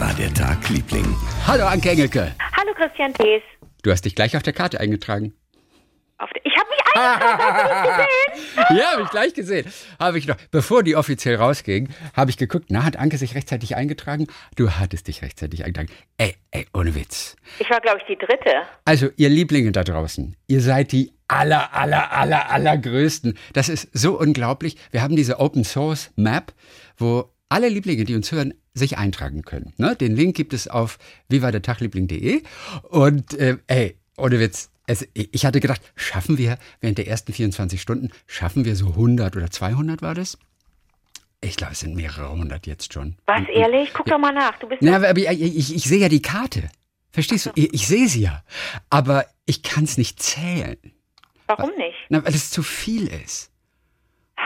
war der Tag, Liebling? Hallo Anke Engelke. Hallo Christian Thees. Du hast dich gleich auf der Karte eingetragen. Auf der- Ich habe mich eingetragen, hast du gesehen? Ja, habe ich gleich gesehen. Habe ich noch, bevor die offiziell rausging, habe ich geguckt, na, hat Anke sich rechtzeitig eingetragen? Du hattest dich rechtzeitig eingetragen. Ey, ey, ohne Witz. Ich war, glaube ich, die dritte. Also, ihr Lieblinge da draußen, ihr seid die aller, aller, aller, allergrößten. Das ist so unglaublich. Wir haben diese Open Source Map, wo alle Lieblinge, die uns hören, sich eintragen können. Ne? Den Link gibt es auf vivadertagliebling.de. Und äh, ey, ohne Witz, es, ich hatte gedacht, schaffen wir während der ersten 24 Stunden, schaffen wir so 100 oder 200 war das? Ich glaube, es sind mehrere hundert jetzt schon. Was, ehrlich? Guck doch mal nach. Du bist Na, aber ich, ich, ich sehe ja die Karte. Verstehst du? Ich, ich sehe sie ja. Aber ich kann es nicht zählen. Warum nicht? Na, weil es zu viel ist.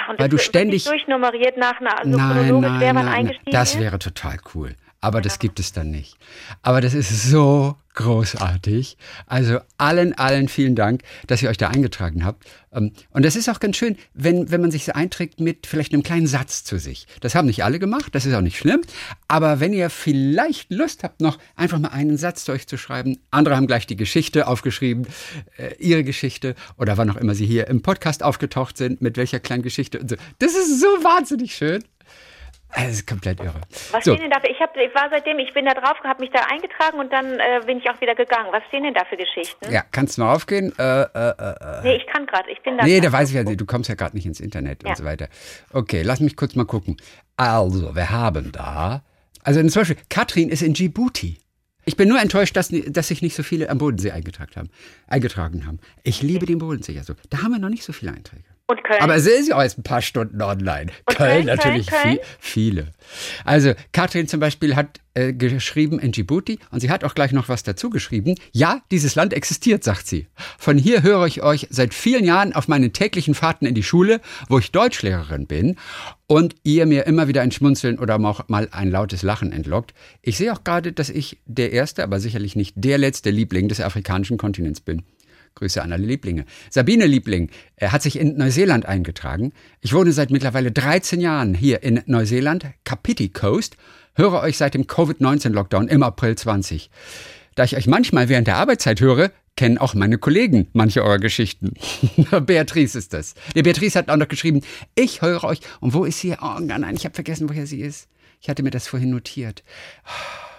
Und Weil du ständig- durchnummeriert nach einer also nein, nein, nein. eingestiegen Das ist? wäre total cool. Aber das gibt es dann nicht. Aber das ist so großartig. Also allen, allen vielen Dank, dass ihr euch da eingetragen habt. Ähm, Und das ist auch ganz schön, wenn, wenn man sich so einträgt mit vielleicht einem kleinen Satz zu sich. Das haben nicht alle gemacht, das ist auch nicht schlimm. Aber wenn ihr vielleicht Lust habt, noch einfach mal einen Satz zu euch zu schreiben, andere haben gleich die Geschichte aufgeschrieben, äh, ihre Geschichte oder wann auch immer sie hier im Podcast aufgetaucht sind, mit welcher kleinen Geschichte und so. Das ist so wahnsinnig schön. Es ist komplett irre. Was So, stehen denn da für, ich, hab, ich war seitdem, ich bin da drauf, habe mich da eingetragen und dann äh, bin ich auch wieder gegangen. Was stehen denn da für Geschichten? ja, kannst du mal aufgehen? Äh, äh, äh, Nee, ich kann gerade, ich bin da. nee, da weiß ich ja, du kommst ja gerade nicht ins Internet Ja. und so weiter. Okay, lass mich kurz mal gucken. Also, wir haben da, also zum Beispiel, Katrin ist in Djibouti. Ich bin nur enttäuscht, dass, dass sich nicht so viele am Bodensee eingetragen haben. Eingetragen haben. Ich liebe den Bodensee ja so. Da haben wir noch nicht so viele Einträge. Und Köln? Aber es ist ja auch erst ein paar Stunden online. Und Köln, Köln, natürlich Köln, Köln? Viel, viele. Also Katrin zum Beispiel hat äh, geschrieben in Djibouti und sie hat auch gleich noch was dazu geschrieben. Ja, dieses Land existiert, sagt sie. Von hier höre ich euch seit vielen Jahren auf meinen täglichen Fahrten in die Schule, wo ich Deutschlehrerin bin und ihr mir immer wieder ein Schmunzeln oder auch mal ein lautes Lachen entlockt. Ich sehe auch gerade, dass ich der erste, aber sicherlich nicht der letzte Liebling des afrikanischen Kontinents bin. Grüße an alle Lieblinge. Sabine Liebling er hat sich in Neuseeland eingetragen. Ich wohne seit mittlerweile 13 Jahren hier in Neuseeland, Kapiti Coast, höre euch seit dem Covid-19-Lockdown im April 20. Da ich euch manchmal während der Arbeitszeit höre, kennen auch meine Kollegen manche eurer Geschichten. Beatrice ist das. Die Beatrice hat auch noch geschrieben, ich höre euch. Und wo ist sie? Oh nein, ich habe vergessen, woher sie ist. Ich hatte mir das vorhin notiert.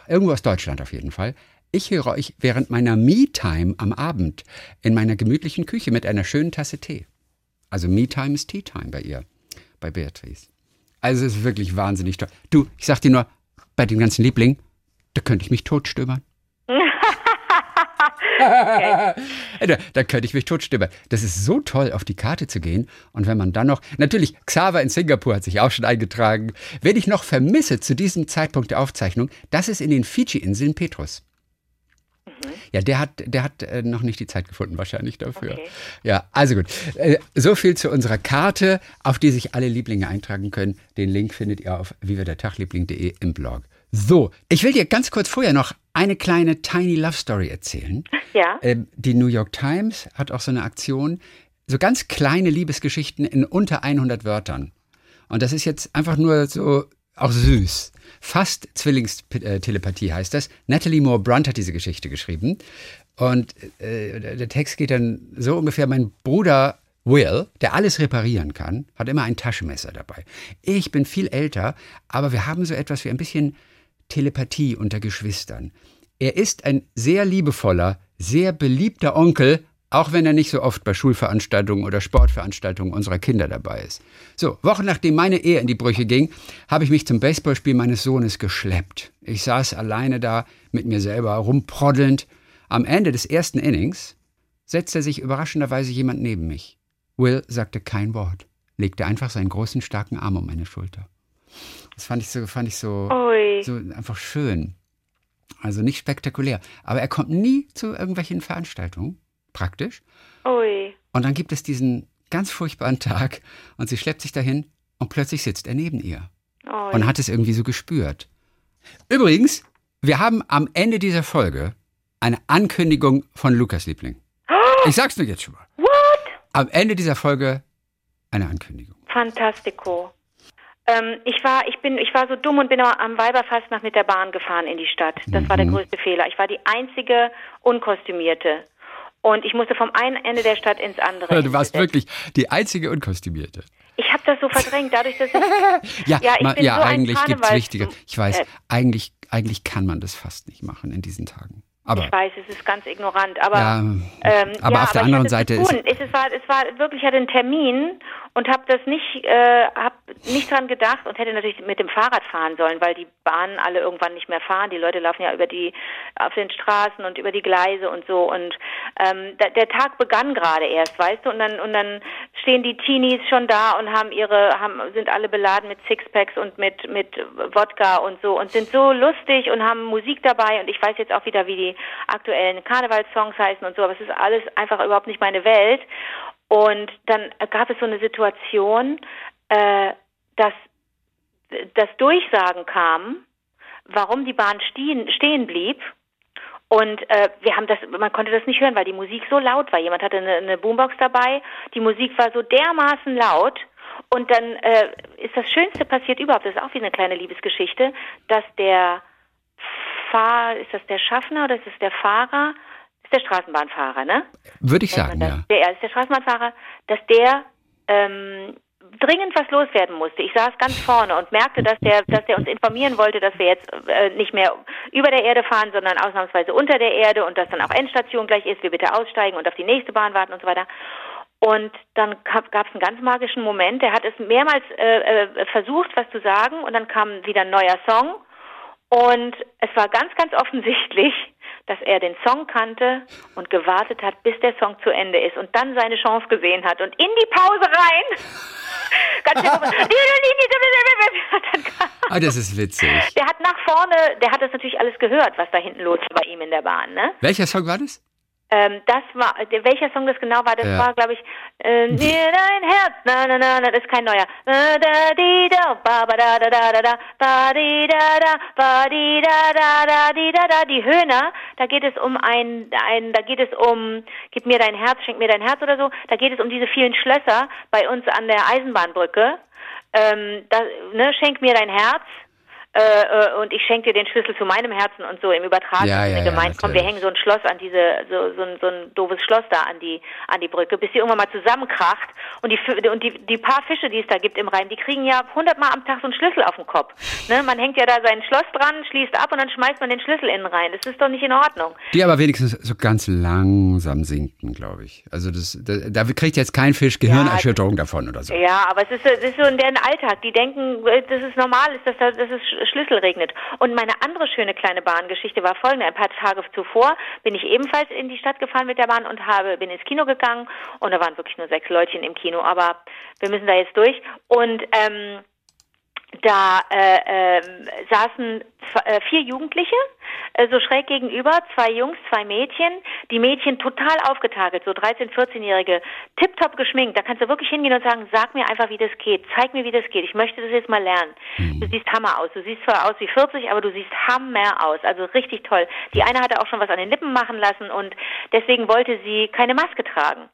Irgendwo aus Deutschland auf jeden Fall. Ich höre euch während meiner Me-Time am Abend in meiner gemütlichen Küche mit einer schönen Tasse Tee. Also Me-Time ist Tea-Time bei ihr, bei Beatrice. Also es ist wirklich wahnsinnig toll. Du, ich sag dir nur, bei den ganzen Lieblingen, da könnte ich mich totstöbern. da, da könnte ich mich totstöbern. Das ist so toll, auf die Karte zu gehen. Und wenn man dann noch, natürlich, Xaver in Singapur hat sich auch schon eingetragen. Wen ich noch vermisse zu diesem Zeitpunkt der Aufzeichnung, das ist in den Fidschi-Inseln Petrus. Ja, der hat, der hat äh, noch nicht die Zeit gefunden, wahrscheinlich dafür. Okay. Ja, also gut. Äh, so viel zu unserer Karte, auf die sich alle Lieblinge eintragen können. Den Link findet ihr auf vivadertagliebling.de im Blog. So, ich will dir ganz kurz vorher noch eine kleine Tiny Love Story erzählen. Ja. Ähm, die New York Times hat auch so eine Aktion, so ganz kleine Liebesgeschichten in unter 100 Wörtern. Und das ist jetzt einfach nur so auch süß. Fast Zwillingstelepathie heißt das. Natalie Moore Brunt hat diese Geschichte geschrieben. Und äh, der Text geht dann so ungefähr, mein Bruder Will, der alles reparieren kann, hat immer ein Taschenmesser dabei. Ich bin viel älter, aber wir haben so etwas wie ein bisschen Telepathie unter Geschwistern. Er ist ein sehr liebevoller, sehr beliebter Onkel, auch wenn er nicht so oft bei Schulveranstaltungen oder Sportveranstaltungen unserer Kinder dabei ist. So, Wochen nachdem meine Ehe in die Brüche ging, habe ich mich zum Baseballspiel meines Sohnes geschleppt. Ich saß alleine da mit mir selber rumproddelnd. Am Ende des ersten Innings setzte sich überraschenderweise jemand neben mich. Will sagte kein Wort, legte einfach seinen großen, starken Arm um meine Schulter. Das fand ich so, fand ich so, Ui. so einfach schön. Also nicht spektakulär. Aber er kommt nie zu irgendwelchen Veranstaltungen, praktisch. Ui. Und dann gibt es diesen ganz furchtbaren Tag und sie schleppt sich dahin und plötzlich sitzt er neben ihr Ui. und hat es irgendwie so gespürt. Übrigens, wir haben am Ende dieser Folge eine Ankündigung von Lukas Liebling. Ich sag's nur jetzt schon mal. What? Am Ende dieser Folge eine Ankündigung. Fantastico. Ähm, ich war, ich bin, ich war so dumm und bin am Weiberfastnacht mit der Bahn gefahren in die Stadt. Das mhm. war der mhm. größte Fehler. Ich war die einzige Unkostümierte. Und ich musste vom einen Ende der Stadt ins andere. Du warst wirklich die einzige Unkostümierte. Ich habe das so verdrängt, dadurch, dass ich. ja, ja, ich bin ja so eigentlich gibt es wichtige. Ich weiß, äh, eigentlich, eigentlich kann man das fast nicht machen in diesen Tagen. Aber, ich weiß, es ist ganz ignorant, aber ja, ähm, aber ja, auf der anderen Seite ist es war es war wirklich ich hatte einen Termin und habe das nicht äh, hab nicht dran gedacht und hätte natürlich mit dem Fahrrad fahren sollen, weil die Bahnen alle irgendwann nicht mehr fahren. Die Leute laufen ja über die auf den Straßen und über die Gleise und so und ähm, da, der Tag begann gerade erst, weißt du, und dann und dann stehen die Teenies schon da und haben ihre haben sind alle beladen mit Sixpacks und mit mit Wodka und so und sind so lustig und haben Musik dabei und ich weiß jetzt auch wieder, wie die aktuellen Karnevalssongs heißen und so, aber es ist alles einfach überhaupt nicht meine Welt. Und dann gab es so eine Situation, äh, dass das Durchsagen kam, warum die Bahn stehen, stehen blieb. Und äh, wir haben das, man konnte das nicht hören, weil die Musik so laut war. Jemand hatte eine, eine Boombox dabei, die Musik war so dermaßen laut. Und dann äh, ist das Schönste passiert überhaupt, das ist auch wie eine kleine Liebesgeschichte, dass der Fahr, ist das der Schaffner oder ist das der Fahrer? Der Straßenbahnfahrer, ne? Würde ich sagen, das, ja. Der der Straßenbahnfahrer, dass der ähm, dringend was loswerden musste. Ich saß ganz vorne und merkte, dass der, dass der uns informieren wollte, dass wir jetzt äh, nicht mehr über der Erde fahren, sondern ausnahmsweise unter der Erde und dass dann auch Endstation gleich ist, wir bitte aussteigen und auf die nächste Bahn warten und so weiter. Und dann gab es einen ganz magischen Moment. Der hat es mehrmals äh, äh, versucht, was zu sagen, und dann kam wieder ein neuer Song. Und es war ganz, ganz offensichtlich, dass er den Song kannte und gewartet hat, bis der Song zu Ende ist und dann seine Chance gesehen hat und in die Pause rein. ah, das ist witzig. Der hat nach vorne, der hat das natürlich alles gehört, was da hinten los war bei ihm in der Bahn. Ne? Welcher Song war das? Ähm, das war, welcher Song das genau war, das ja. war, glaube ich, äh, Dir dein Herz, na, na, na, na, das ist kein neuer. Da, di, da, ba, ba, da, da, da, da, da, ba, di, da, da, ba, di, da, da, da, di, da, da, die Höhner, da geht es um ein, ein, da geht es um, gib mir dein Herz, schenk mir dein Herz oder so, da geht es um diese vielen Schlösser bei uns an der Eisenbahnbrücke, ähm, da, ne, schenk mir dein Herz, äh, äh, und ich schenke dir den Schlüssel zu meinem Herzen und so im Übertragenen ja, ja, gemeint, ja, komm, wir hängen so ein Schloss an diese, so, so, ein, so ein doofes Schloss da an die, an die Brücke, bis sie irgendwann mal zusammenkracht und die, und die, die paar Fische, die es da gibt im Rhein, die kriegen ja hundertmal am Tag so einen Schlüssel auf den Kopf. Ne? Man hängt ja da sein Schloss dran, schließt ab und dann schmeißt man den Schlüssel innen rein. Das ist doch nicht in Ordnung. Die aber wenigstens so ganz langsam sinken, glaube ich. Also das, da, da kriegt jetzt kein Fisch Gehirnerschütterung davon oder so. Ja, aber es ist, es ist so in deren Alltag. Die denken, äh, das ist normal, ist, dass, dass es Schlüssel regnet. Und meine andere schöne kleine Bahngeschichte war folgende. Ein paar Tage zuvor bin ich ebenfalls in die Stadt gefahren mit der Bahn und habe, bin ins Kino gegangen und da waren wirklich nur sechs Leutchen im Kino, aber wir müssen da jetzt durch. Und ähm, da äh, äh, saßen äh, vier Jugendliche, so schräg gegenüber, zwei Jungs, zwei Mädchen, die Mädchen total aufgetakelt, so 13-, 14-Jährige, tipptopp geschminkt. Da kannst du wirklich hingehen und sagen, sag mir einfach, wie das geht, zeig mir, wie das geht. Ich möchte das jetzt mal lernen. Mhm. Du siehst Hammer aus. Du siehst zwar aus wie 40, aber du siehst Hammer aus. Also richtig toll. Die eine hatte auch schon was an den Lippen machen lassen und deswegen wollte sie keine Maske tragen.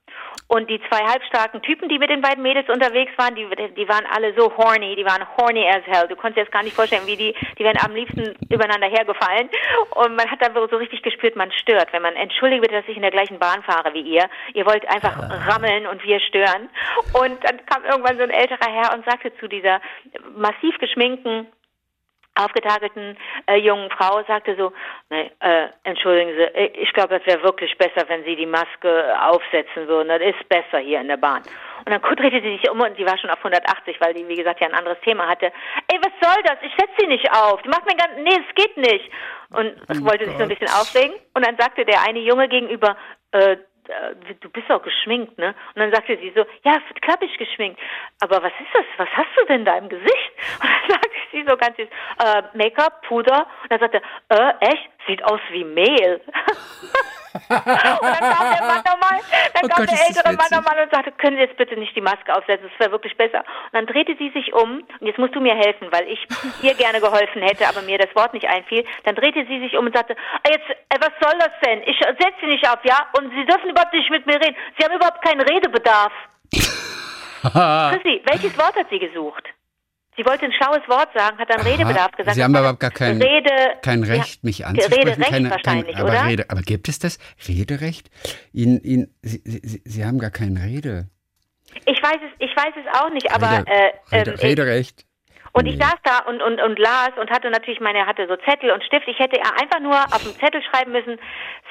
Und die zwei halbstarken Typen, die mit den beiden Mädels unterwegs waren, die, die waren alle so horny, die waren horny as hell. Du konntest dir jetzt gar nicht vorstellen, wie die, die wären am liebsten übereinander hergefallen. Und man hat dann so richtig gespürt, man stört. Wenn man, entschuldige bitte, dass ich in der gleichen Bahn fahre wie ihr. Ihr wollt einfach rammeln und wir stören. Und dann kam irgendwann so ein älterer Herr und sagte zu dieser massiv geschminkten aufgetakelten äh, jungen Frau sagte so, nee, äh, entschuldigen Sie, äh, ich glaube, es wäre wirklich besser, wenn Sie die Maske aufsetzen würden. Das ist besser hier in der Bahn. Und dann drehte sie sich um und sie war schon auf 180, weil die, wie gesagt, ja ein anderes Thema hatte. Ey, was soll das? Ich setze sie nicht auf. Die macht mir ganz, nee, es geht nicht. Und oh wollte Gott. sich so ein bisschen aufregen. Und dann sagte der eine Junge gegenüber, äh, äh, du bist auch geschminkt, ne? Und dann sagte sie so, ja, klar bin ich geschminkt. Aber was ist das? Was hast du denn da im Gesicht? Und dann sagte sie so ganz süß, äh, Make-up, Puder. Und dann sagte er, äh, echt? Sieht aus wie Mehl. und dann kam der Mann nochmal, dann oh kam Gott, der ältere Mann nochmal und sagte, können Sie jetzt bitte nicht die Maske aufsetzen, das wäre wirklich besser. Und dann drehte sie sich um, und jetzt musst du mir helfen, weil ich ihr gerne geholfen hätte, aber mir das Wort nicht einfiel. Dann drehte sie sich um und sagte, ah, jetzt, äh, was soll das denn? Ich setze sie nicht auf, ja? Und Sie dürfen überhaupt nicht mit mir reden. Sie haben überhaupt keinen Redebedarf. Chrissy, welches Wort hat sie gesucht? Sie wollte ein schlaues Wort sagen, hat dann Aha, Redebedarf gesagt. Sie haben aber gar kein, Rede, kein Recht, mich anzusprechen. Rederecht keine, wahrscheinlich, kein, aber, oder? Rede, aber gibt es das? Rederecht? Ihnen, Ihnen, Sie, Sie, Sie haben gar kein Rede. Ich weiß es, ich weiß es auch nicht, aber Rede, äh, Rede, ähm, Rederecht. Und ich Nee. saß da und, und, und las und hatte natürlich meine, hatte so Zettel und Stift. Ich hätte einfach nur auf dem Zettel schreiben müssen,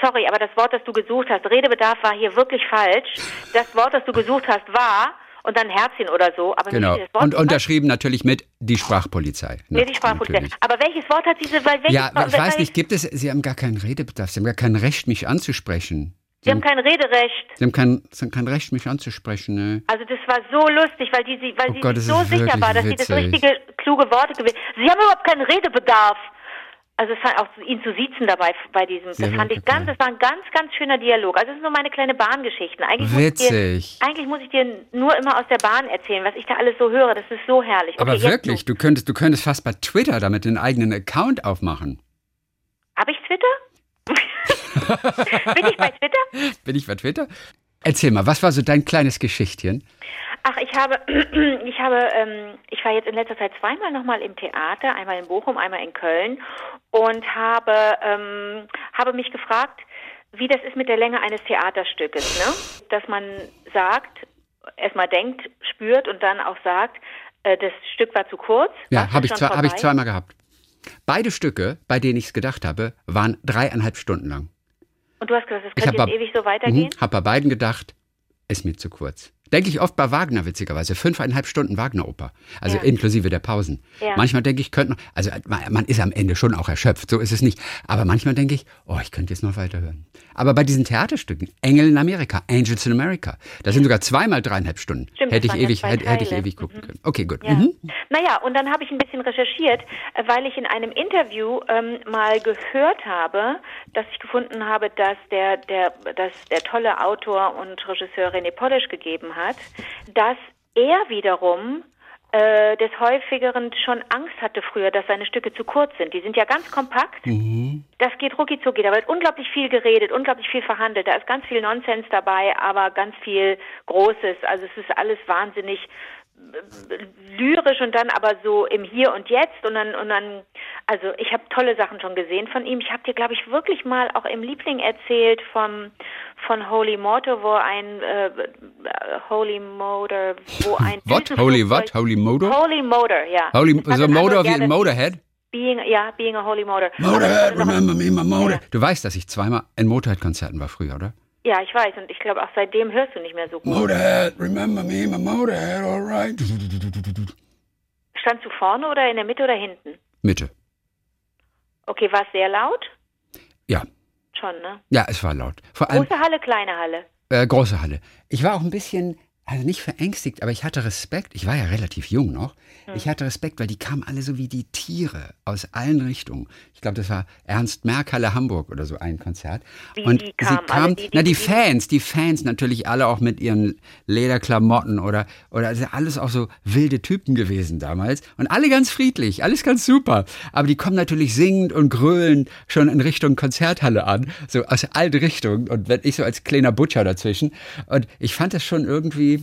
sorry, aber das Wort, das du gesucht hast, Redebedarf war hier wirklich falsch. Das Wort, das du gesucht hast, war und dann Herzchen oder so. Aber Genau. Und unterschrieben natürlich mit die Sprachpolizei. Nee, die Sprachpolizei. Natürlich. Aber welches Wort hat diese, weil Ja, Wort- ich weiß nicht, gibt es, Sie haben gar keinen Redebedarf, Sie haben gar kein Recht, mich anzusprechen. Sie haben kein Rederecht. Sie haben kein, Sie haben kein Recht, mich anzusprechen. Ne? Also das war so lustig, weil die, sie, weil Oh sie Gott, so sicher war, dass sie das witzig. richtige, kluge Worte gewählt Sie haben überhaupt keinen Redebedarf. Also es fand auch ihn zu siezen dabei bei diesem. Sehr das fand ich ganz, das war ein ganz, ganz schöner Dialog. Also es sind nur meine kleine Bahngeschichten. Eigentlich muss ich Witzig. dir, eigentlich muss ich dir nur immer aus der Bahn erzählen, was ich da alles so höre. Das ist so herrlich. Aber Okay, jetzt wirklich, du. du könntest, du könntest fast bei Twitter damit einen eigenen Account aufmachen. Hab ich Twitter? Bin ich bei Twitter? Bin ich bei Twitter? Erzähl mal, was war so dein kleines Geschichtchen? Ach, ich habe, ich habe, ähm, ich war jetzt in letzter Zeit zweimal nochmal im Theater, einmal in Bochum, einmal in Köln und habe, ähm, habe mich gefragt, wie das ist mit der Länge eines Theaterstückes, ne? Dass man sagt, erstmal denkt, spürt und dann auch sagt, äh, das Stück war zu kurz. Ja, habe ich, zwei, hab ich zweimal gehabt. Beide Stücke, bei denen ich es gedacht habe, waren dreieinhalb Stunden lang. Und du hast gesagt, das Ich könnte jetzt bei- ewig so weitergehen? Mhm, hab bei beiden gedacht, ist mir zu kurz. Denke ich oft bei Wagner, witzigerweise. Fünfeinhalb Stunden Wagner-Oper. Also Ja. inklusive der Pausen. Ja. Manchmal denke ich, könnte noch, also man ist am Ende schon auch erschöpft, so ist es nicht. Aber manchmal denke ich, oh, ich könnte jetzt noch weiterhören. Aber bei diesen Theaterstücken, Engel in Amerika, Angels in America, da sind sogar zweimal dreieinhalb Stunden. Stimmt, hätte das ich ewig, hätte, hätte ich ewig gucken Mhm. können. Okay, gut. Ja. Mhm. Naja, und dann habe ich ein bisschen recherchiert, äh, weil ich in einem Interview ähm, mal gehört habe, dass ich gefunden habe, dass der, der, dass der tolle Autor und Regisseur René Polish gegeben hat, dass er wiederum äh, des häufigeren schon Angst hatte früher, dass seine Stücke zu kurz sind. Die sind ja ganz kompakt. Das geht rucki zucki. Da wird unglaublich viel geredet, unglaublich viel verhandelt. Da ist ganz viel Nonsens dabei, aber ganz viel Großes. Also es ist alles wahnsinnig äh, lyrisch und dann aber so im Hier und Jetzt und dann und dann also ich habe tolle Sachen schon gesehen von ihm. Ich habe dir glaube ich wirklich mal auch im Liebling erzählt vom von Holy Motor, wo ein äh, Holy Motor, wo ein What? Holy what? Holy Motor? Holy Motor, ja. Holy, Das hat so ein Motor wie ja, in das- Motorhead? Being, ja, being a holy motor. Motorhead, Aber- remember me, my Motorhead. Du weißt, dass ich zweimal in Motorhead-Konzerten war früher, oder? Ja, ich weiß. Und ich glaube, auch seitdem hörst du nicht mehr so gut. Motorhead, remember me, my Motorhead, alright. Standst du vorne oder in der Mitte oder hinten? Mitte. Okay, war es sehr laut? Ja, Schon, ne? ja, es war laut. Vor allem Große Halle, kleine Halle. äh, große Halle. Ich war auch ein bisschen, also nicht verängstigt, aber ich hatte Respekt. Ich war ja relativ jung noch. Hm. Ich hatte Respekt, weil die kamen alle so wie die Tiere aus allen Richtungen. Ich glaube, das war Ernst Merkhalle Hamburg oder so ein Konzert. Wie Und die sie kamen? Kamen, die- die- na die Fans, die Fans natürlich alle auch mit ihren Lederklamotten oder oder also alles auch so wilde Typen gewesen damals und alle ganz friedlich, alles ganz super. Aber die kommen natürlich singend und gröhlend schon in Richtung Konzerthalle an, so aus allen Richtungen und wenn ich so als kleiner Butcher dazwischen und ich fand das schon irgendwie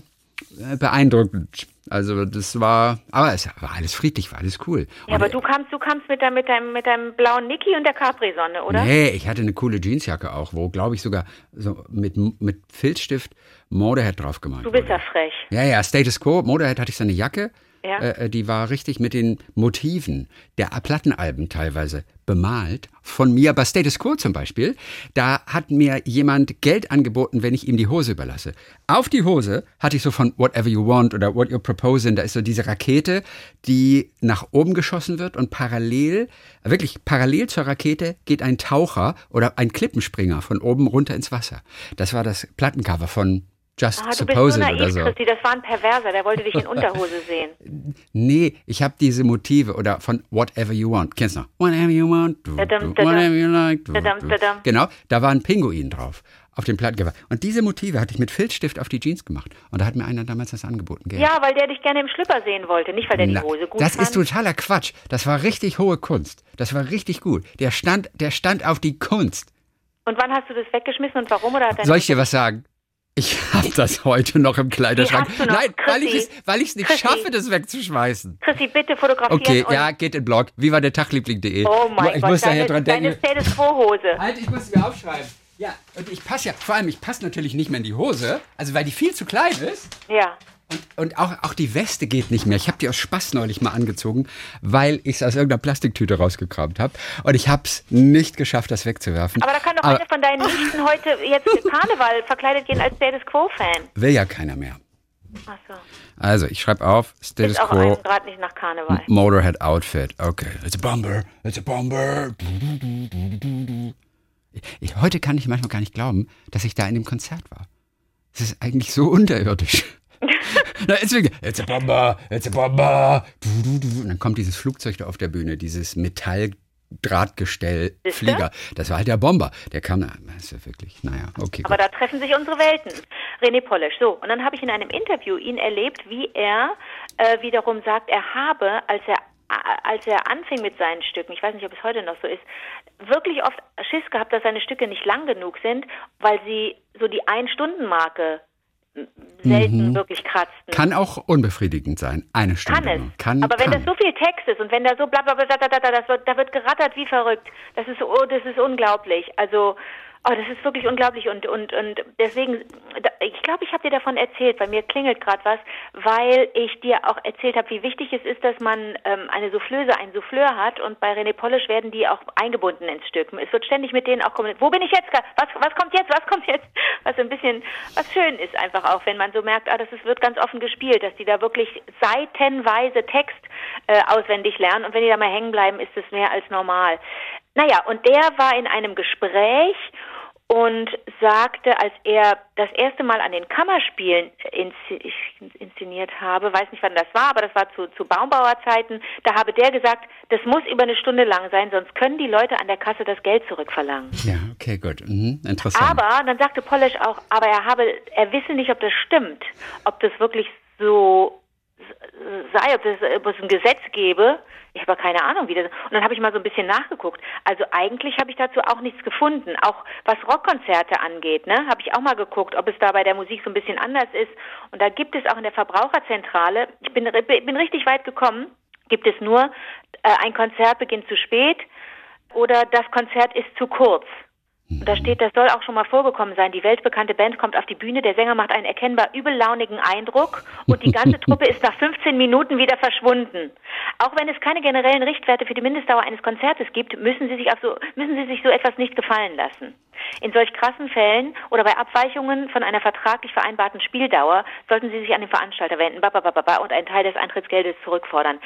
beeindruckend. Also das war, aber es war alles friedlich, war alles cool. Ja, Und aber du kamst, du kamst mit, deinem, mit, deinem, mit deinem blauen Niki und der Capri-Sonne, oder? Nee, ich hatte eine coole Jeansjacke auch, wo, glaube ich, sogar so mit, mit Filzstift Motorhead drauf gemalt Du bist wurde. ja frech. Ja, ja, Status Quo, Motorhead hatte ich so eine Jacke, Ja. äh, die war richtig mit den Motiven der Plattenalben teilweise bemalt. Von mir, bei Status Quo zum Beispiel, da hat mir jemand Geld angeboten, wenn ich ihm die Hose überlasse. Auf die Hose hatte ich so von Whatever You Want oder What You're Proposing, da ist so diese Rakete, die nach oben geschossen wird und parallel, wirklich parallel zur Rakete geht ein Taucher oder ein Klippenspringer von oben runter ins Wasser. Das war das Plattencover von Just Ah, du bist so Suppose naiv, oder so. Christi. Das war ein Perverser, der wollte dich in Unterhose sehen. Nee, ich habe diese Motive oder von Whatever You Want. Kennst du noch? Whatever You Want. Du, dadam. whatever You Like. Dadam. Genau, da war ein Pinguin drauf auf dem Plattencover. Und diese Motive hatte ich mit Filzstift auf die Jeans gemacht. Und da hat mir einer damals das angeboten. Geld. Ja, weil der dich gerne im Schlipper sehen wollte, nicht weil der Na, die Hose gut das fand. ist totaler Quatsch. Das war richtig hohe Kunst. Das war richtig gut. Der stand, der stand auf die Kunst. Und wann hast du das weggeschmissen und warum? Oder hat Soll ich dir was sagen? Ich habe das heute noch im Kleiderschrank. Noch? Nein, weil ich Chrissy? es nicht Chrissy? schaffe, das wegzuschmeißen. Chrissy, bitte fotografieren. Okay, ja, geht in den Blog. Wie war der Tagliebling.de? Oh mein ich Gott, muss da deine, dran deine denken. Status Quo-Hose. Halt, ich muss sie mir aufschreiben. Ja, und ich passe ja, vor allem, ich passe natürlich nicht mehr in die Hose, also weil die viel zu klein ist. Ja. Und, und auch, auch die Weste geht nicht mehr. Ich habe die aus Spaß neulich mal angezogen, weil ich es aus irgendeiner Plastiktüte rausgekramt habe. Und ich habe es nicht geschafft, das wegzuwerfen. Aber da kann doch Aber eine von deinen Nichten heute jetzt Karneval verkleidet gehen als Status Quo-Fan. will ja keiner mehr. Ach so. Also, ich schreibe auf, Status Ist auch Quo, gerade nicht nach Karneval. Motorhead Outfit. Okay, it's a bomber, it's a bomber. Ich, heute kann ich manchmal gar nicht glauben, dass ich da in dem Konzert war. Es ist eigentlich so unterirdisch. Na, deswegen, it's a bomber, it's a bomber. Und dann kommt dieses Flugzeug da auf der Bühne, dieses Metalldrahtgestell Siehste? Flieger. Das war halt der Bomber. Der kam da, das ist wirklich, naja, okay. Aber gut. da treffen sich unsere Welten. René Polisch. So, und dann habe ich in einem Interview ihn erlebt, wie er äh, wiederum sagt, er habe, als er a- als er anfing mit seinen Stücken, ich weiß nicht, ob es heute noch so ist, wirklich oft Schiss gehabt, dass seine Stücke nicht lang genug sind, weil sie so die Ein-Stunden-Marke selten wirklich kratzten. Mhm. Kann auch unbefriedigend sein. Eine Stunde. Kann es. Kann, Aber wenn kann. das so viel Text ist und wenn da so bla bla bla, da, da, da, das wird, da wird gerattert wie verrückt. Das ist, oh, das ist unglaublich. Also, oh, das ist wirklich unglaublich und und und deswegen, ich glaube, ich habe dir davon erzählt. Bei mir klingelt gerade was, weil ich dir auch erzählt habe, wie wichtig es ist, dass man ähm, eine Soufflöse, einen Souffleur hat und bei René Polish werden die auch eingebunden ins Stück. Es wird ständig mit denen auch kommuniziert. Wo bin ich jetzt? Was was kommt jetzt? Was kommt jetzt? Was ein bisschen, was schön ist einfach auch, wenn man so merkt, ah, das ist, wird ganz offen gespielt, dass die da wirklich seitenweise Text äh, auswendig lernen und wenn die da mal hängen bleiben, ist es mehr als normal. Naja, und der war in einem Gespräch und sagte, als er das erste Mal an den Kammerspielen inszi- inszeniert habe, weiß nicht wann das war, aber das war zu, zu Baumbauerzeiten, da habe der gesagt, das muss über eine Stunde lang sein, sonst können die Leute an der Kasse das Geld zurückverlangen. Ja, okay, gut. Mhm, interessant. Aber dann sagte Polish auch, aber er habe, er wisse nicht, ob das stimmt, ob das wirklich so sei, ob, das, ob es ein Gesetz gäbe. Ich habe keine Ahnung, wie das. Und dann habe ich mal so ein bisschen nachgeguckt. Also eigentlich habe ich dazu auch nichts gefunden. Auch was Rockkonzerte angeht, ne, habe ich auch mal geguckt, ob es da bei der Musik so ein bisschen anders ist. Und da gibt es auch in der Verbraucherzentrale, ich bin, bin richtig weit gekommen, gibt es nur, äh, ein Konzert beginnt zu spät oder das Konzert ist zu kurz. Da steht, das soll auch schon mal vorgekommen sein. Die weltbekannte Band kommt auf die Bühne, der Sänger macht einen erkennbar übellaunigen Eindruck und die ganze Truppe ist nach 15 Minuten wieder verschwunden. Auch wenn es keine generellen Richtwerte für die Mindestdauer eines Konzertes gibt, müssen Sie sich so, müssen Sie sich so etwas nicht gefallen lassen. In solch krassen Fällen oder bei Abweichungen von einer vertraglich vereinbarten Spieldauer sollten Sie sich an den Veranstalter wenden und einen Teil des Eintrittsgeldes zurückfordern.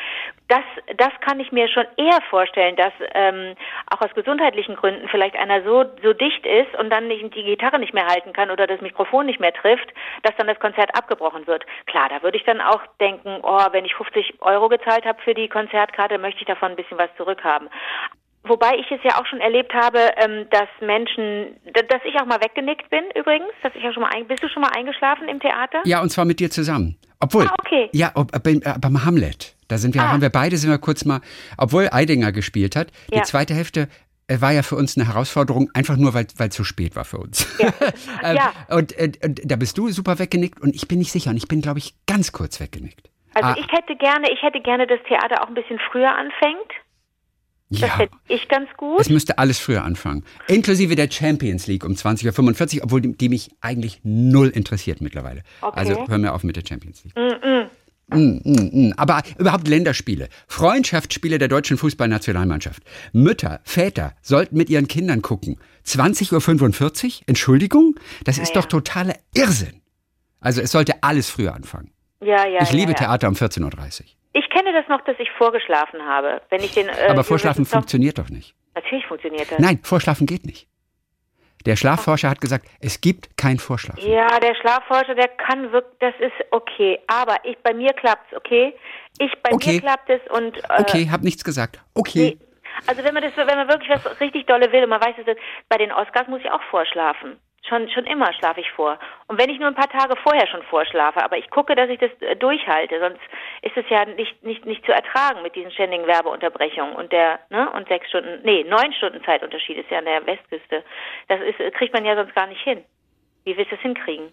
Das, das kann ich mir schon eher vorstellen, dass ähm, auch aus gesundheitlichen Gründen vielleicht einer so, so dicht ist und dann nicht, die Gitarre nicht mehr halten kann oder das Mikrofon nicht mehr trifft, dass dann das Konzert abgebrochen wird. Klar, da würde ich dann auch denken, oh, wenn ich 50 Euro gezahlt habe für die Konzertkarte, möchte ich davon ein bisschen was zurückhaben. Wobei ich es ja auch schon erlebt habe, ähm, dass Menschen, dass ich auch mal weggenickt bin übrigens, dass ich auch schon mal ein, bist du schon mal eingeschlafen im Theater? Ja, und zwar mit dir zusammen. Obwohl, Ah, okay. ja, ob, beim, äh, beim Hamlet, da sind wir, Ah. haben wir beide, sind wir kurz mal, obwohl Eidinger gespielt hat, die Ja. zweite Hälfte äh, war ja für uns eine Herausforderung, einfach nur, weil es zu spät war für uns. Ähm, Ja. und, äh, und da bist du super weggenickt und ich bin nicht sicher und ich bin, glaube ich, ganz kurz weggenickt. Also Ah, ich hätte gerne, ich hätte gerne, dass Theater auch ein bisschen früher anfängt. Das ja. hätte ich ganz gut. Es müsste alles früher anfangen. Inklusive der Champions League um 20.45 Uhr, obwohl die, die mich eigentlich null interessiert mittlerweile. Okay. Also hör mir auf mit der Champions League. Mm, mm, mm. Aber überhaupt Länderspiele, Freundschaftsspiele der deutschen Fußballnationalmannschaft. Mütter, Väter sollten mit ihren Kindern gucken. 20.45 Uhr? Entschuldigung? Das ist ja. doch totaler Irrsinn. Also es sollte alles früher anfangen. ja, ja. ich liebe ja, ja. Theater um 14.30 Uhr. Ich kenne das noch, dass ich vorgeschlafen habe. Wenn ich den, äh, Aber Vorschlafen funktioniert doch nicht. Natürlich funktioniert das. Nein, Vorschlafen geht nicht. Der Schlafforscher hat gesagt, es gibt kein Vorschlafen. Ja, der Schlafforscher, der kann wirklich, das ist okay. Aber ich, bei mir klappt's, okay? Ich, bei Okay. mir klappt es und, äh, Okay, hab nichts gesagt. Okay. Nee. Also wenn man das, wenn man wirklich was richtig dolle will und man weiß, dass das, bei den Oscars muss ich auch vorschlafen. Schon, schon immer schlafe ich vor. Und wenn ich nur ein paar Tage vorher schon vorschlafe, aber ich gucke, dass ich das äh, durchhalte, sonst ist es ja nicht, nicht, nicht zu ertragen mit diesen ständigen Werbeunterbrechungen und der, ne, und sechs Stunden, nee, neun Stunden Zeitunterschied ist ja an der Westküste. Das ist, kriegt man ja sonst gar nicht hin. Wie willst du das hinkriegen?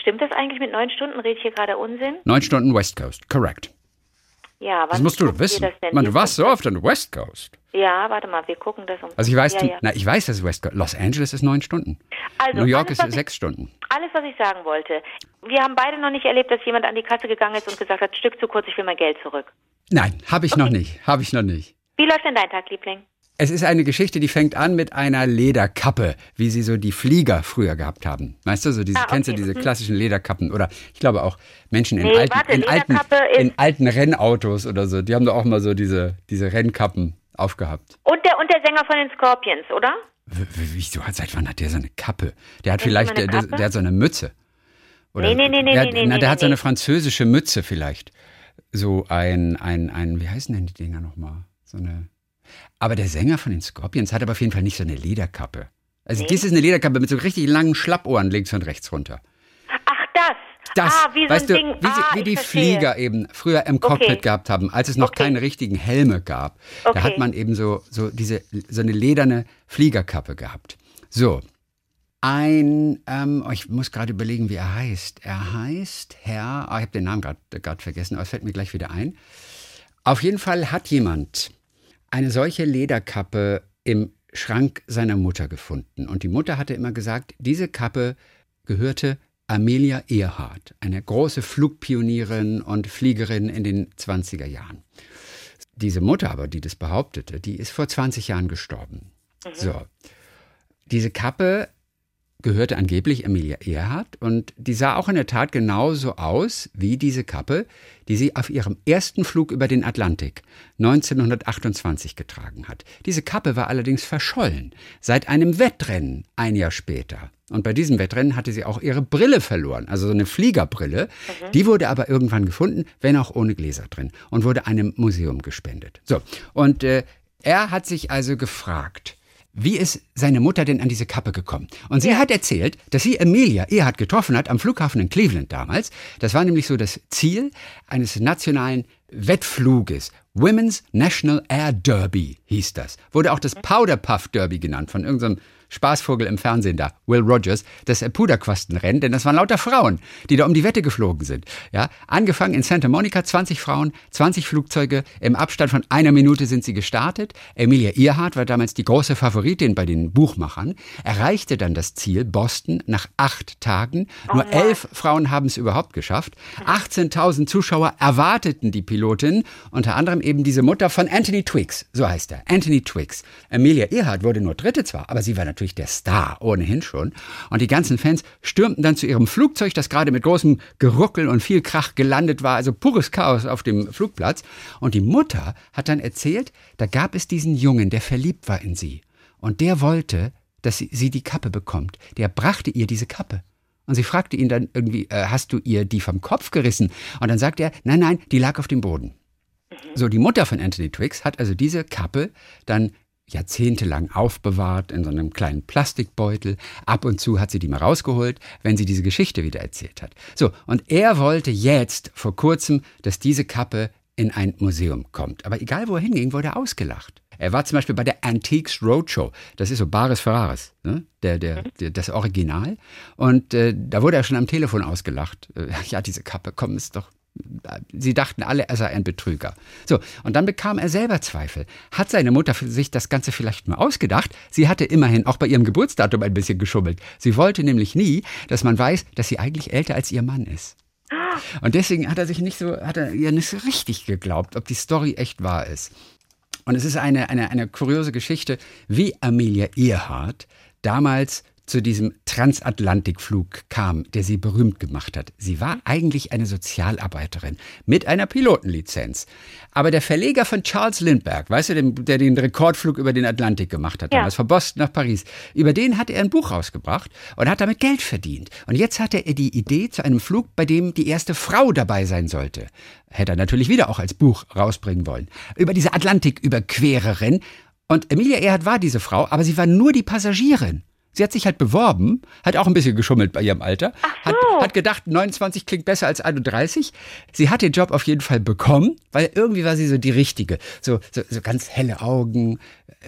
Stimmt das eigentlich mit neun Stunden? Rede ich hier gerade Unsinn? Neun Stunden West Coast, correct. Ja, Das musst du wissen. Das Man, du warst so oft an der West Coast. Ja, warte mal, wir gucken das um. Also ich weiß, ja, ja. na, ich weiß, dass West Coast, Los Angeles ist neun Stunden. Also, New York alles, ist ich- sechs Stunden. Alles, was ich sagen wollte. Wir haben beide noch nicht erlebt, dass jemand an die Kasse gegangen ist und gesagt hat, Stück zu kurz, ich will mein Geld zurück. Nein, habe ich noch nicht. Habe ich noch nicht. Wie läuft denn dein Tag, Liebling? Es ist eine Geschichte, die fängt an mit einer Lederkappe, wie sie so die Flieger früher gehabt haben. Weißt du, so diese, Ah, okay. kennst du diese klassischen Lederkappen? Oder ich glaube auch Menschen in, Nee, alten, warte, in, alten, ist- in alten Rennautos oder so. Die haben da auch mal so diese, diese Rennkappen aufgehabt. Und der, und der Sänger von den Scorpions, oder? Wieso, seit wann hat der so eine Kappe? Der hat Hat der vielleicht, so der, eine der, der hat so eine Mütze. Nee, nee, nee, nee, der, nee, nee, na, der nee, hat so eine nee. französische Mütze vielleicht. So ein, ein, ein, wie heißen denn die Dinger nochmal? So eine. Aber der Sänger von den Scorpions hat aber auf jeden Fall nicht so eine Lederkappe. Also Nee. das ist eine Lederkappe mit so richtig langen Schlappohren links und rechts runter. Ach, das. Das, ah, wie so weißt ein du, Ding. wie, ah, wie die verstehe. Flieger eben früher im Cockpit Okay. gehabt haben, als es noch Okay. keine richtigen Helme gab. Da Okay. hat man eben so, so diese, so eine lederne Fliegerkappe gehabt. So. Ein, ähm, oh, ich muss gerade überlegen, wie er heißt. Er heißt Herr, ah, ich habe den Namen gerade vergessen, aber es fällt mir gleich wieder ein. Auf jeden Fall hat jemand eine solche Lederkappe im Schrank seiner Mutter gefunden. Und die Mutter hatte immer gesagt, diese Kappe gehörte Amelia Earhart, eine große Flugpionierin und Fliegerin in den 20er Jahren. Diese Mutter aber, die das behauptete, die ist vor 20 Jahren gestorben. So. Diese Kappe gehörte angeblich Amelia Earhart und die sah auch in der Tat genauso aus wie diese Kappe, die sie auf ihrem ersten Flug über den Atlantik 1928 getragen hat. Diese Kappe war allerdings verschollen seit einem Wettrennen ein Jahr später. Und bei diesem Wettrennen hatte sie auch ihre Brille verloren, also so eine Fliegerbrille. Die wurde aber irgendwann gefunden, wenn auch ohne Gläser drin, und wurde einem Museum gespendet. So, und äh, er hat sich also gefragt, wie ist seine Mutter denn an diese Kappe gekommen? Und sie hat erzählt, dass sie Amelia Earhart getroffen hat am Flughafen in Cleveland damals. Das war nämlich so das Ziel eines nationalen Wettfluges. Women's National Air Derby hieß das. Wurde auch das Powder Puff Derby genannt von irgendeinem Spaßvogel im Fernsehen da, Will Rogers, das Puderquastenrennen, denn das waren lauter Frauen, die da um die Wette geflogen sind. Ja, angefangen in Santa Monica, 20 Frauen, 20 Flugzeuge, im Abstand von einer Minute sind sie gestartet. Emilia Earhart war damals die große Favoritin bei den Buchmachern, erreichte dann das Ziel Boston nach acht Tagen. Nur elf Frauen haben es überhaupt geschafft. 18.000 Zuschauer erwarteten die Pilotin, unter anderem eben diese Mutter von Anthony Twiggs, so heißt er, Anthony Twiggs. Amelia Earhart wurde nur Dritte zwar, aber sie war natürlich der Star, ohnehin schon. Und die ganzen Fans stürmten dann zu ihrem Flugzeug, das gerade mit großem Geruckel und viel Krach gelandet war, also pures Chaos auf dem Flugplatz. Und die Mutter hat dann erzählt, da gab es diesen Jungen, der verliebt war in sie. Und der wollte, dass sie, die Kappe bekommt. Der brachte ihr diese Kappe. Und sie fragte ihn dann irgendwie, äh, hast du ihr die vom Kopf gerissen? Und dann sagte er, nein, nein, die lag auf dem Boden. So, die Mutter von Anthony Twiggs hat also diese Kappe dann jahrzehntelang aufbewahrt in so einem kleinen Plastikbeutel. Ab und zu hat sie die mal rausgeholt, wenn sie diese Geschichte wieder erzählt hat. So, und er wollte jetzt vor kurzem, dass diese Kappe in ein Museum kommt. Aber egal wo er hinging, wurde er ausgelacht. Er war zum Beispiel bei der Antiques Roadshow. Das ist so Bares Ferraris, ne? der, der, der, das Original. Und äh, da wurde er schon am Telefon ausgelacht. Äh, ja, diese Kappe, komm, ist doch Sie dachten alle, er sei ein Betrüger. So, und dann bekam er selber Zweifel. Hat seine Mutter sich das Ganze vielleicht nur ausgedacht? Sie hatte immerhin auch bei ihrem Geburtsdatum ein bisschen geschummelt. Sie wollte nämlich nie, dass man weiß, dass sie eigentlich älter als ihr Mann ist. Und deswegen hat er sich nicht so, hat er ihr nicht so richtig geglaubt, ob die Story echt wahr ist. Und es ist eine, eine, eine kuriose Geschichte, wie Amelia Earhart damals zu diesem Transatlantikflug kam, der sie berühmt gemacht hat. Sie war eigentlich eine Sozialarbeiterin mit einer Pilotenlizenz. Aber der Verleger von Charles Lindbergh, weißt du, dem, der den Rekordflug über den Atlantik gemacht hat, Ja. damals von Boston nach Paris, über den hat er ein Buch rausgebracht und hat damit Geld verdient. Und jetzt hatte er die Idee zu einem Flug, bei dem die erste Frau dabei sein sollte. Hätte er natürlich wieder auch als Buch rausbringen wollen. Über diese Atlantiküberquererin. Und Emilia Earhart war diese Frau, aber sie war nur die Passagierin. Sie hat sich halt beworben, hat auch ein bisschen geschummelt bei ihrem Alter, hat, hat gedacht, 29 klingt besser als 31. Sie hat den Job auf jeden Fall bekommen, weil irgendwie war sie so die Richtige. So, so, so ganz helle Augen,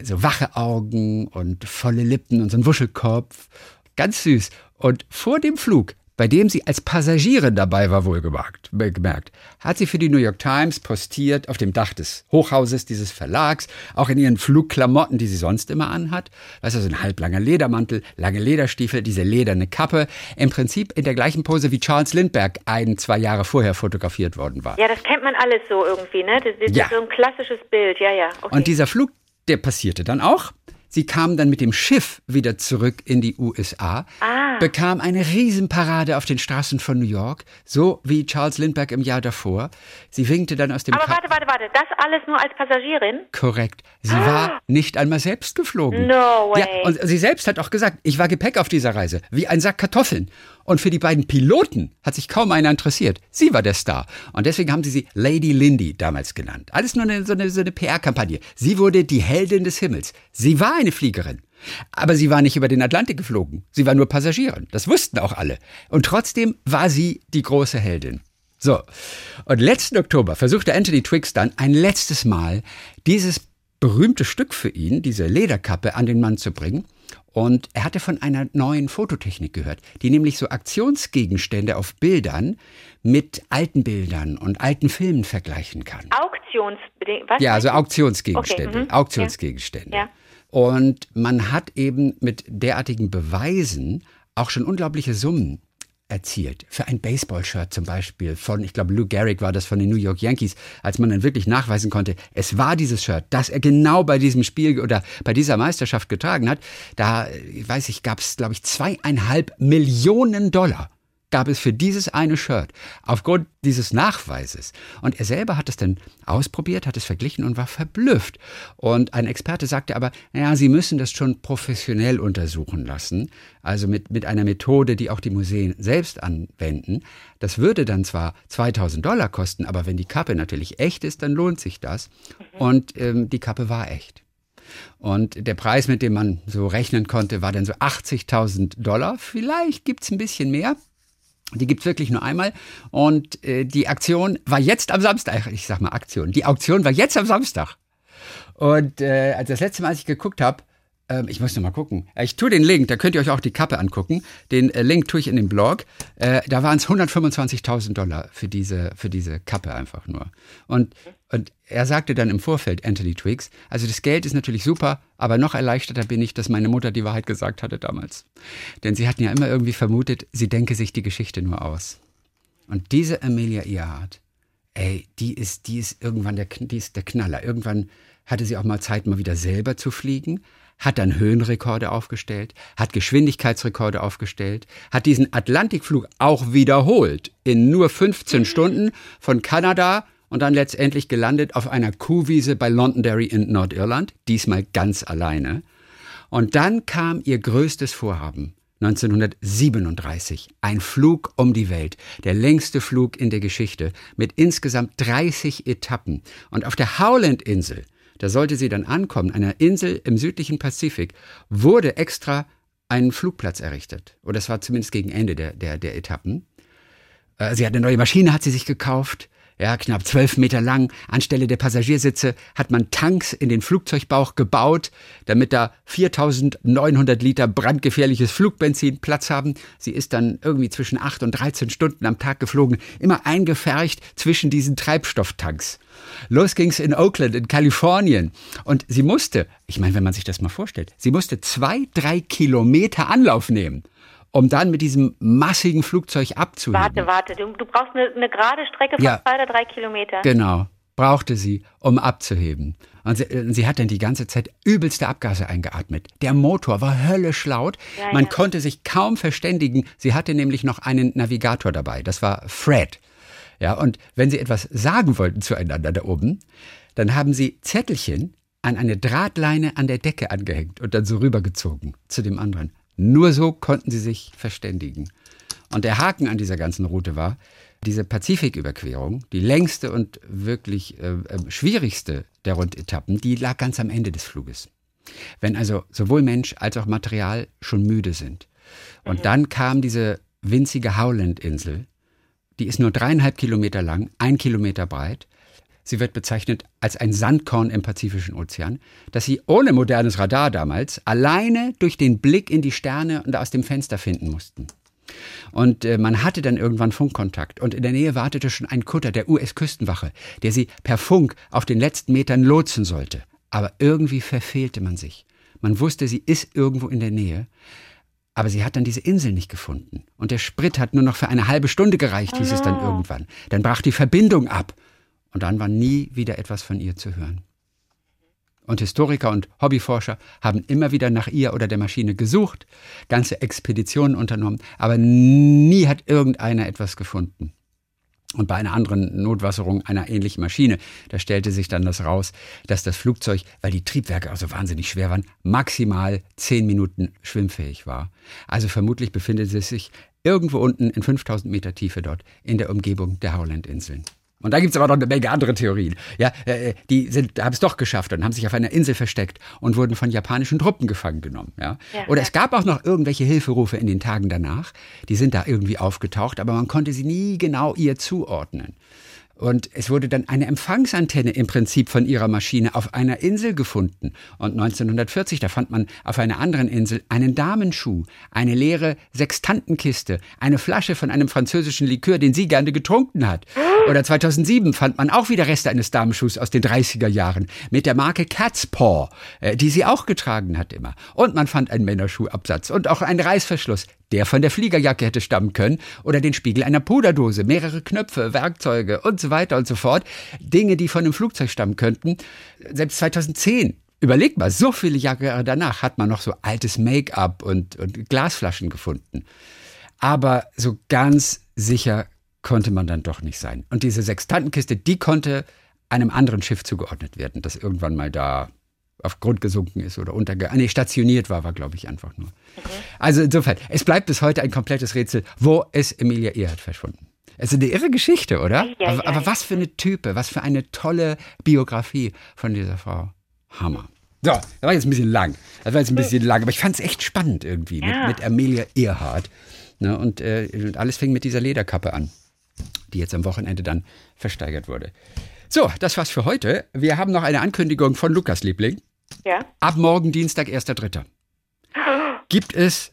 so wache Augen und volle Lippen und so ein Wuschelkopf. Ganz süß. Und vor dem Flug bei dem sie als Passagierin dabei war, wohlgemerkt, gemerkt, hat sie für die New York Times postiert auf dem Dach des Hochhauses dieses Verlags, auch in ihren Flugklamotten, die sie sonst immer anhat. Weißt du, so ein halblanger Ledermantel, lange Lederstiefel, diese lederne Kappe. Im Prinzip in der gleichen Pose wie Charles Lindbergh ein, zwei Jahre vorher fotografiert worden war. Ja, das kennt man alles so irgendwie, ne? Das, das ja. ist so ein klassisches Bild, ja, ja. Okay. Und dieser Flug, der passierte dann auch. Sie kam dann mit dem Schiff wieder zurück in die USA, ah. bekam eine Riesenparade auf den Straßen von New York, so wie Charles Lindbergh im Jahr davor. Sie winkte dann aus dem Aber warte, warte, warte, das alles nur als Passagierin? Korrekt. Sie ah. war nicht einmal selbst geflogen. No way. Ja, und sie selbst hat auch gesagt, ich war Gepäck auf dieser Reise, wie ein Sack Kartoffeln. Und für die beiden Piloten hat sich kaum einer interessiert. Sie war der Star. Und deswegen haben sie sie Lady Lindy damals genannt. Alles nur eine, so eine, so eine PR-Kampagne. Sie wurde die Heldin des Himmels. Sie war eine Fliegerin. Aber sie war nicht über den Atlantik geflogen. Sie war nur Passagierin. Das wussten auch alle. Und trotzdem war sie die große Heldin. So. Und letzten Oktober versuchte Anthony Twiggs dann ein letztes Mal dieses berühmte Stück für ihn, diese Lederkappe, an den Mann zu bringen. Und er hatte von einer neuen Fototechnik gehört, die nämlich so Aktionsgegenstände auf Bildern mit alten Bildern und alten Filmen vergleichen kann. Auktionsbedingungen? Ja, also Auktionsgegenstände. Okay, mhm. Auktionsgegenstände. Ja. Und man hat eben mit derartigen Beweisen auch schon unglaubliche Summen erzielt. Für ein Baseballshirt zum Beispiel von, ich glaube, Lou Gehrig war das von den New York Yankees, als man dann wirklich nachweisen konnte, es war dieses Shirt, das er genau bei diesem Spiel oder bei dieser Meisterschaft getragen hat. Da, weiß ich, gab es, glaube ich, zweieinhalb Millionen Dollar gab es für dieses eine Shirt aufgrund dieses Nachweises. Und er selber hat es dann ausprobiert, hat es verglichen und war verblüfft. Und ein Experte sagte aber, naja, Sie müssen das schon professionell untersuchen lassen, also mit, mit einer Methode, die auch die Museen selbst anwenden. Das würde dann zwar 2000 Dollar kosten, aber wenn die Kappe natürlich echt ist, dann lohnt sich das. Und ähm, die Kappe war echt. Und der Preis, mit dem man so rechnen konnte, war dann so 80.000 Dollar. Vielleicht gibt es ein bisschen mehr. Die gibt's wirklich nur einmal. Und äh, die Aktion war jetzt am Samstag. Ich sag mal Aktion. Die Auktion war jetzt am Samstag. Und äh, als das letzte Mal, als ich geguckt habe, ähm, ich muss noch mal gucken. Äh, ich tue den Link, da könnt ihr euch auch die Kappe angucken. Den äh, Link tue ich in den Blog. Äh, da waren es 125.000 Dollar für diese, für diese Kappe einfach nur. Und, und er sagte dann im Vorfeld, Anthony Twiggs, also das Geld ist natürlich super, aber noch erleichterter bin ich, dass meine Mutter die Wahrheit gesagt hatte damals. Denn sie hatten ja immer irgendwie vermutet, sie denke sich die Geschichte nur aus. Und diese Amelia Earhart, ey, die ist, die ist irgendwann der, die ist der Knaller. Irgendwann hatte sie auch mal Zeit, mal wieder selber zu fliegen hat dann Höhenrekorde aufgestellt, hat Geschwindigkeitsrekorde aufgestellt, hat diesen Atlantikflug auch wiederholt in nur 15 Stunden von Kanada und dann letztendlich gelandet auf einer Kuhwiese bei Londonderry in Nordirland, diesmal ganz alleine. Und dann kam ihr größtes Vorhaben. 1937. Ein Flug um die Welt. Der längste Flug in der Geschichte. Mit insgesamt 30 Etappen. Und auf der Howland-Insel da sollte sie dann ankommen, einer Insel im südlichen Pazifik, wurde extra ein Flugplatz errichtet. Oder es war zumindest gegen Ende der, der, der Etappen. Äh, sie hat eine neue Maschine, hat sie sich gekauft ja, knapp zwölf Meter lang. Anstelle der Passagiersitze hat man Tanks in den Flugzeugbauch gebaut, damit da 4900 Liter brandgefährliches Flugbenzin Platz haben. Sie ist dann irgendwie zwischen acht und 13 Stunden am Tag geflogen, immer eingefercht zwischen diesen Treibstofftanks. Los ging's in Oakland in Kalifornien. Und sie musste, ich meine, wenn man sich das mal vorstellt, sie musste zwei, drei Kilometer Anlauf nehmen um dann mit diesem massigen Flugzeug abzuheben. Warte, warte, du, du brauchst eine, eine, gerade Strecke von ja, zwei oder drei Kilometern. Genau, brauchte sie, um abzuheben. Und sie, äh, sie, hat dann die ganze Zeit übelste Abgase eingeatmet. Der Motor war höllisch laut. Ja, Man ja. konnte sich kaum verständigen. Sie hatte nämlich noch einen Navigator dabei. Das war Fred. Ja, und wenn sie etwas sagen wollten zueinander da oben, dann haben sie Zettelchen an eine Drahtleine an der Decke angehängt und dann so rübergezogen zu dem anderen. Nur so konnten sie sich verständigen. Und der Haken an dieser ganzen Route war, diese Pazifiküberquerung, die längste und wirklich äh, äh, schwierigste der Rundetappen, die lag ganz am Ende des Fluges. Wenn also sowohl Mensch als auch Material schon müde sind. Und mhm. dann kam diese winzige Howland-Insel, die ist nur dreieinhalb Kilometer lang, ein Kilometer breit, sie wird bezeichnet als ein Sandkorn im Pazifischen Ozean, das sie ohne modernes Radar damals alleine durch den Blick in die Sterne und aus dem Fenster finden mussten. Und äh, man hatte dann irgendwann Funkkontakt. Und in der Nähe wartete schon ein Kutter der US-Küstenwache, der sie per Funk auf den letzten Metern lotsen sollte. Aber irgendwie verfehlte man sich. Man wusste, sie ist irgendwo in der Nähe. Aber sie hat dann diese Insel nicht gefunden. Und der Sprit hat nur noch für eine halbe Stunde gereicht, hieß es dann ah. irgendwann. Dann brach die Verbindung ab. Und dann war nie wieder etwas von ihr zu hören. Und Historiker und Hobbyforscher haben immer wieder nach ihr oder der Maschine gesucht, ganze Expeditionen unternommen, aber nie hat irgendeiner etwas gefunden. Und bei einer anderen Notwasserung einer ähnlichen Maschine, da stellte sich dann das raus, dass das Flugzeug, weil die Triebwerke also wahnsinnig schwer waren, maximal zehn Minuten schwimmfähig war. Also vermutlich befindet es sich irgendwo unten in 5000 Meter Tiefe dort in der Umgebung der Howland-Inseln. Und da gibt es aber noch eine Menge andere Theorien. Ja, äh, die sind, haben es doch geschafft und haben sich auf einer Insel versteckt und wurden von japanischen Truppen gefangen genommen. Ja? ja Oder ja. es gab auch noch irgendwelche Hilferufe in den Tagen danach. Die sind da irgendwie aufgetaucht, aber man konnte sie nie genau ihr zuordnen. Und es wurde dann eine Empfangsantenne im Prinzip von ihrer Maschine auf einer Insel gefunden. Und 1940, da fand man auf einer anderen Insel einen Damenschuh, eine leere Sextantenkiste, eine Flasche von einem französischen Likör, den sie gerne getrunken hat. Oder 2007 fand man auch wieder Reste eines Damenschuhs aus den 30er Jahren mit der Marke Cat's Paw, äh, die sie auch getragen hat immer. Und man fand einen Männerschuhabsatz und auch einen Reißverschluss der von der Fliegerjacke hätte stammen können, oder den Spiegel einer Puderdose, mehrere Knöpfe, Werkzeuge und so weiter und so fort. Dinge, die von einem Flugzeug stammen könnten. Selbst 2010 Überleg mal, so viele Jahre danach hat man noch so altes Make-up und, und, Glasflaschen gefunden. Aber so ganz sicher konnte man dann doch nicht sein. Und diese Sextantenkiste, die konnte einem anderen Schiff zugeordnet werden, das irgendwann mal da auf Grund gesunken ist oder unterge ah, nee, stationiert war, war glaube ich einfach nur. Okay. Also insofern, es bleibt bis heute ein komplettes Rätsel, wo ist Emilia Earhart verschwunden? Es ist eine irre Geschichte, oder? Ja, aber, ja, aber was für eine Type, was für eine tolle Biografie von dieser Frau. Hammer. So, das war jetzt ein bisschen lang. Das war jetzt ein bisschen lang, aber ich fand es echt spannend irgendwie mit, mit Amelia Earhart. Ne, und, äh, und alles fing mit dieser Lederkappe an, die jetzt am Wochenende dann versteigert wurde. So, das war's für heute. Wir haben noch eine Ankündigung von Lukas Liebling. Ja. Ab morgen Dienstag, 1.3. Gibt es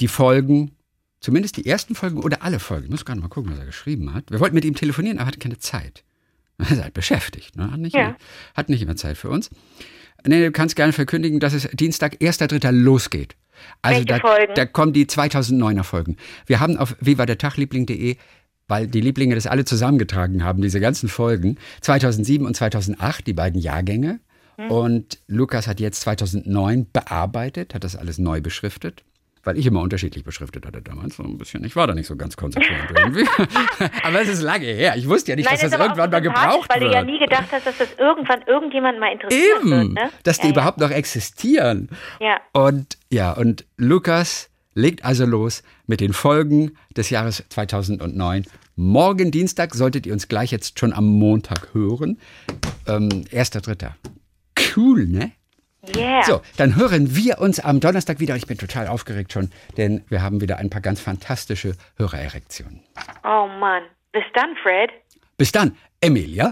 die Folgen, zumindest die ersten Folgen oder alle Folgen? Ich muss gerade mal gucken, was er geschrieben hat. Wir wollten mit ihm telefonieren, aber er hatte keine Zeit. Er ist halt beschäftigt, ne? hat, nicht ja. immer, hat nicht immer Zeit für uns. Nee, du kannst gerne verkündigen, dass es Dienstag, 1.3. losgeht. Also da, da, kommen die 2009er Folgen. Wir haben auf vivadertagliebling.de weil die Lieblinge das alle zusammengetragen haben, diese ganzen Folgen. 2007 und 2008, die beiden Jahrgänge. Mhm. Und Lukas hat jetzt 2009 bearbeitet, hat das alles neu beschriftet. Weil ich immer unterschiedlich beschriftet hatte damals so ein bisschen. Ich war da nicht so ganz konsequent irgendwie. aber es ist lange her. Ich wusste ja nicht, Nein, dass das irgendwann mal gebraucht weil wird. Weil du ja nie gedacht hast, dass das irgendwann irgendjemand mal interessiert Eben, wird. Ne? Dass die ja, überhaupt noch existieren. Ja. Und ja, und Lukas legt also los mit den Folgen des Jahres 2009. Morgen Dienstag solltet ihr uns gleich jetzt schon am Montag hören. Ähm, 1.3 cool, ne? Yeah. So, dann hören wir uns am Donnerstag wieder. Ich bin total aufgeregt schon, denn wir haben wieder ein paar ganz fantastische Hörererektionen. Oh Mann. Bis dann, Fred. Bis dann, Emilia.